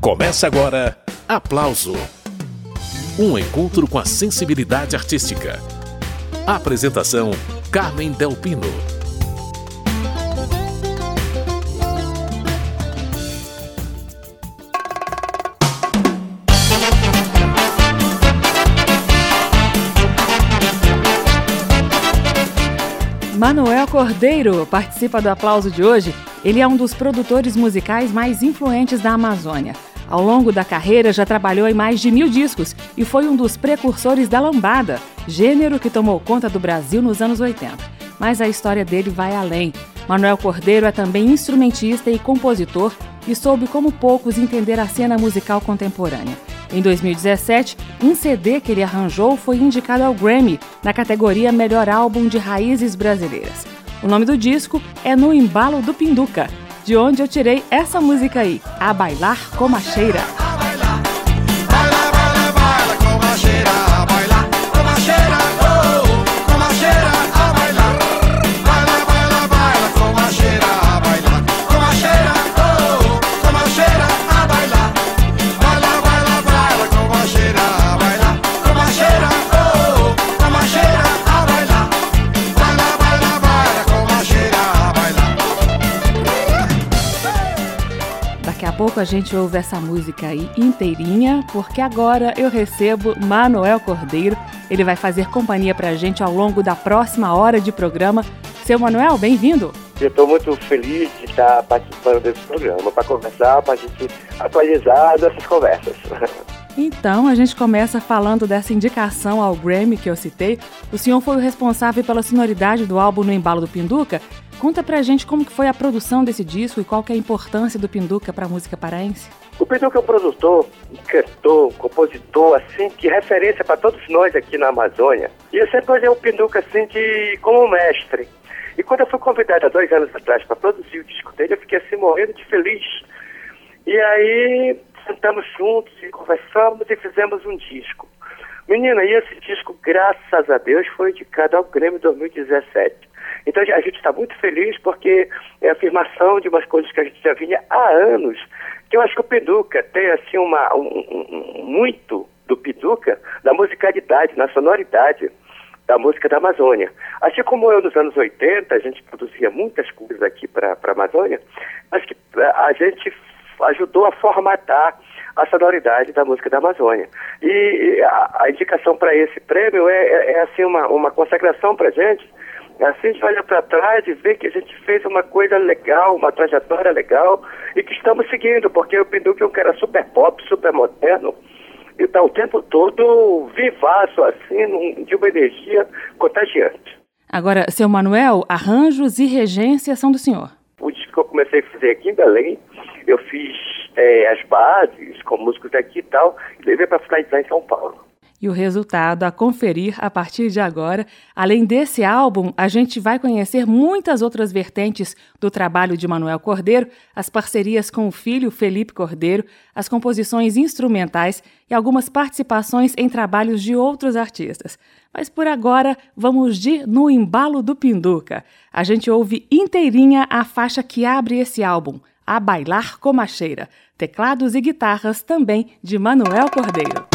Começa agora Aplauso um encontro com a sensibilidade artística. Apresentação: Carmen Delpino. Manuel Cordeiro participa do aplauso de hoje. Ele é um dos produtores musicais mais influentes da Amazônia. Ao longo da carreira, já trabalhou em mais de mil discos e foi um dos precursores da lambada, gênero que tomou conta do Brasil nos anos 80. Mas a história dele vai além. Manuel Cordeiro é também instrumentista e compositor e soube como poucos entender a cena musical contemporânea. Em 2017, um CD que ele arranjou foi indicado ao Grammy na categoria Melhor Álbum de Raízes Brasileiras. O nome do disco é No Embalo do Pinduca de onde eu tirei essa música aí, A Bailar Como a Cheira. Pouco a gente ouve essa música aí inteirinha, porque agora eu recebo Manuel Cordeiro. Ele vai fazer companhia pra gente ao longo da próxima hora de programa. Seu Manuel, bem-vindo! Eu estou muito feliz de estar participando desse programa para conversar, para a gente atualizar dessas conversas. Então, a gente começa falando dessa indicação ao Grammy que eu citei. O senhor foi o responsável pela sonoridade do álbum No Embalo do Pinduca. Conta pra gente como que foi a produção desse disco e qual que é a importância do Pinduca para a música paraense. O Pinduca é um produtor, um cantor, um compositor, assim, que é referência para todos nós aqui na Amazônia. E eu sempre olhei o Pinduca, assim, de, como mestre. E quando eu fui convidado há dois anos atrás para produzir o disco dele, eu fiquei assim morrendo de feliz. E aí sentamos juntos e conversamos e fizemos um disco. Menina, e esse disco, graças a Deus, foi indicado ao Grêmio 2017. Então a gente está muito feliz porque é a afirmação de umas coisas que a gente já vinha há anos, que eu acho que o Piduca tem assim uma, um, um, muito do Piduca na musicalidade, na sonoridade da música da Amazônia. Assim como eu nos anos 80, a gente produzia muitas coisas aqui para a Amazônia, mas que a gente ajudou a formatar a sonoridade da música da Amazônia. E a, a indicação para esse prêmio é, é, é, assim uma, uma consagração para gente. Assim a gente olha para trás e vê que a gente fez uma coisa legal, uma trajetória legal e que estamos seguindo, porque o Pinduque é um cara super pop, super moderno e está o tempo todo vivaço, assim, de uma energia contagiante. Agora, seu Manuel, arranjos e regência são do senhor. O disco que eu comecei a fazer aqui em Belém, eu fiz é, as bases com músicos daqui e tal, e levei para finalizar em São Paulo e o resultado a conferir a partir de agora. Além desse álbum, a gente vai conhecer muitas outras vertentes do trabalho de Manuel Cordeiro, as parcerias com o filho Felipe Cordeiro, as composições instrumentais e algumas participações em trabalhos de outros artistas. Mas por agora, vamos de No Embalo do Pinduca. A gente ouve inteirinha a faixa que abre esse álbum, A Bailar Comacheira. Teclados e guitarras também de Manuel Cordeiro.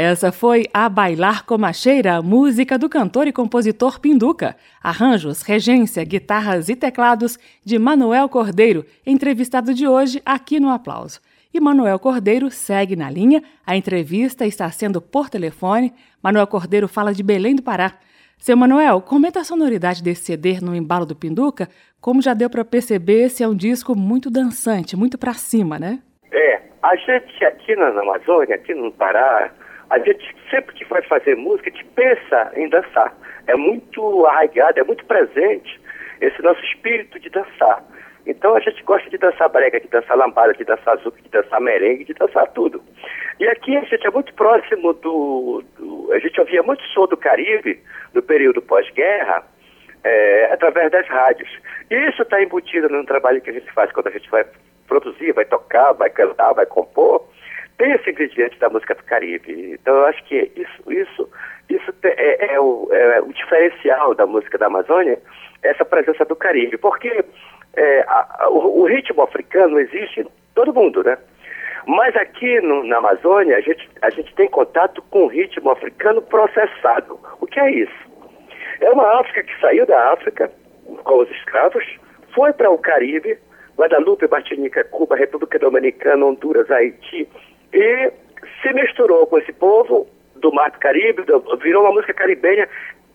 Essa foi A Bailar Comacheira, música do cantor e compositor Pinduca. Arranjos, regência, guitarras e teclados de Manuel Cordeiro, entrevistado de hoje aqui no Aplauso. E Manuel Cordeiro segue na linha. A entrevista está sendo por telefone. Manuel Cordeiro fala de Belém do Pará. Seu Manuel, comenta a sonoridade desse CD no embalo do Pinduca. Como já deu para perceber, esse é um disco muito dançante, muito para cima, né? É, a gente aqui na Amazônia, aqui no Pará, a gente sempre que vai fazer música, a gente pensa em dançar. É muito arraigado, é muito presente esse nosso espírito de dançar. Então a gente gosta de dançar brega, de dançar lambada, de dançar zuca, de dançar merengue, de dançar tudo. E aqui a gente é muito próximo do, do a gente ouvia muito som do Caribe no período pós-guerra, é, através das rádios. E isso está embutido no trabalho que a gente faz quando a gente vai produzir, vai tocar, vai cantar, vai compor tem esse ingrediente da música do Caribe. Então eu acho que isso, isso, isso é, é, o, é o diferencial da música da Amazônia, essa presença do Caribe. Porque é, a, a, o, o, ritmo africano existe em todo mundo, né? Mas aqui no, na Amazônia a gente, a gente tem contato com o ritmo africano processado. O que é isso? É uma África que saiu da África com os escravos, foi para o Caribe, Guadalupe, Martinica, Cuba, República Dominicana, Honduras, Haiti, e se misturou com esse povo do Mar do Caribe, virou uma música caribenha.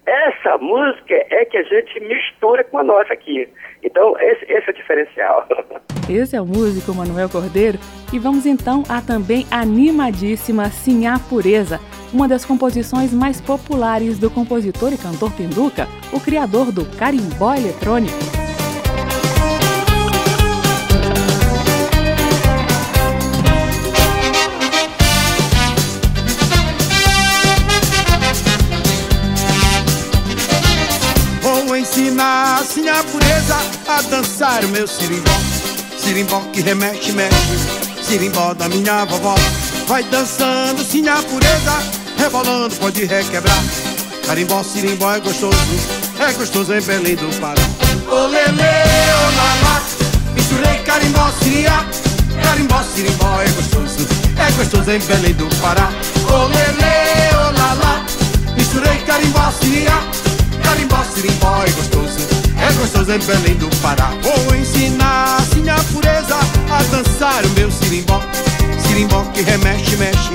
Essa música é que a gente mistura com a nossa aqui. Então, esse, esse é o diferencial. Esse é o músico Manuel Cordeiro. E vamos então à também animadíssima Sinhá Pureza, uma das composições mais populares do compositor e cantor Pinduca, o criador do carimbó eletrônico. A dançar o meu sirimbó. Sirimbó que remexe, mexe, sirimbó da minha vovó. Vai dançando sim a pureza, rebolando pode requebrar. Carimbó, sirimbó é gostoso, é gostoso em Belém do Pará. Olele, olala, misturei carimbó, siriá. Carimbó, sirimbó é gostoso, é gostoso em Belém do Pará. Olele, olala, misturei carimbó, siriá. Carimbó, sirimbó é gostoso. É gostoso em Belém do Pará Vou ensinar assim a pureza A dançar o meu sirimbó Sirimbó que remexe, mexe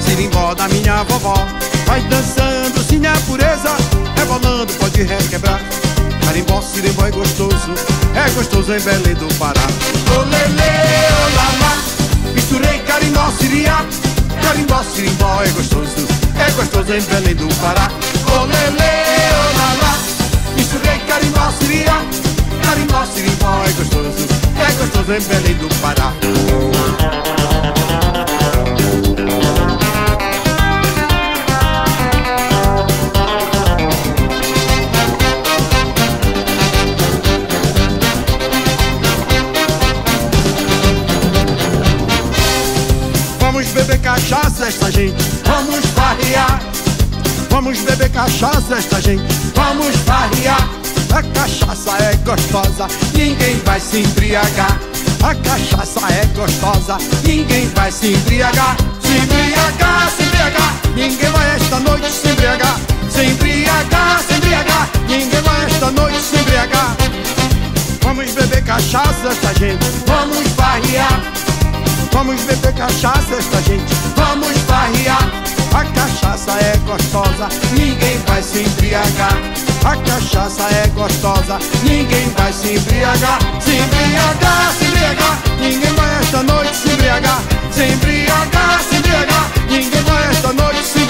Sirimbó da minha vovó. Vai dançando sim a pureza Rebolando pode requebrar. Carimbó, sirimbó é gostoso É gostoso em Belém do Pará Olele, olala Misturei carimbó, siriá Carimbó, sirimbó é gostoso É gostoso em Belém do Pará Olele, olala Misturei carimbó, siria Carimbó, sirimbó é gostoso É gostoso em Belém do Pará Vamos beber cachaça esta gente. Vamos farrear Vamos beber cachaça esta gente, vamos farrear. A cachaça é gostosa, ninguém vai se embriagar. A cachaça é gostosa, ninguém vai se embriagar. Se embriagar, se embriagar, ninguém vai esta noite se embriagar. Se embriagar, se embriagar, ninguém vai esta noite se embriagar. Vamos beber cachaça esta gente, vamos farrear. Vamos beber cachaça esta gente, vamos farrear. A cachaça é gostosa, ninguém vai se embriagar. A cachaça é gostosa, ninguém vai se embriagar. Se embriagar, se embriagar, ninguém vai esta noite se embriagar. Se embriagar, se embriagar, ninguém vai esta noite se embriagar.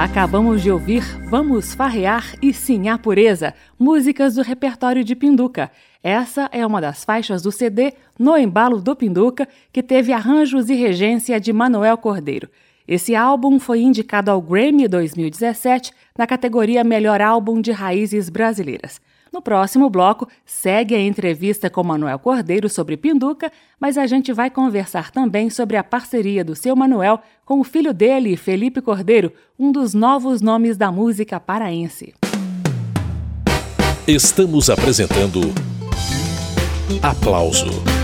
Acabamos de ouvir Vamos Farrear e Sim a Pureza, músicas do repertório de Pinduca. Essa é uma das faixas do CD No Embalo do Pinduca, que teve arranjos e regência de Manuel Cordeiro. Esse álbum foi indicado ao Grammy 2017 na categoria Melhor Álbum de Raízes Brasileiras. No próximo bloco, segue a entrevista com Manuel Cordeiro sobre Pinduca, mas a gente vai conversar também sobre a parceria do seu Manuel com o filho dele, Felipe Cordeiro, um dos novos nomes da música paraense. Estamos apresentando Aplauso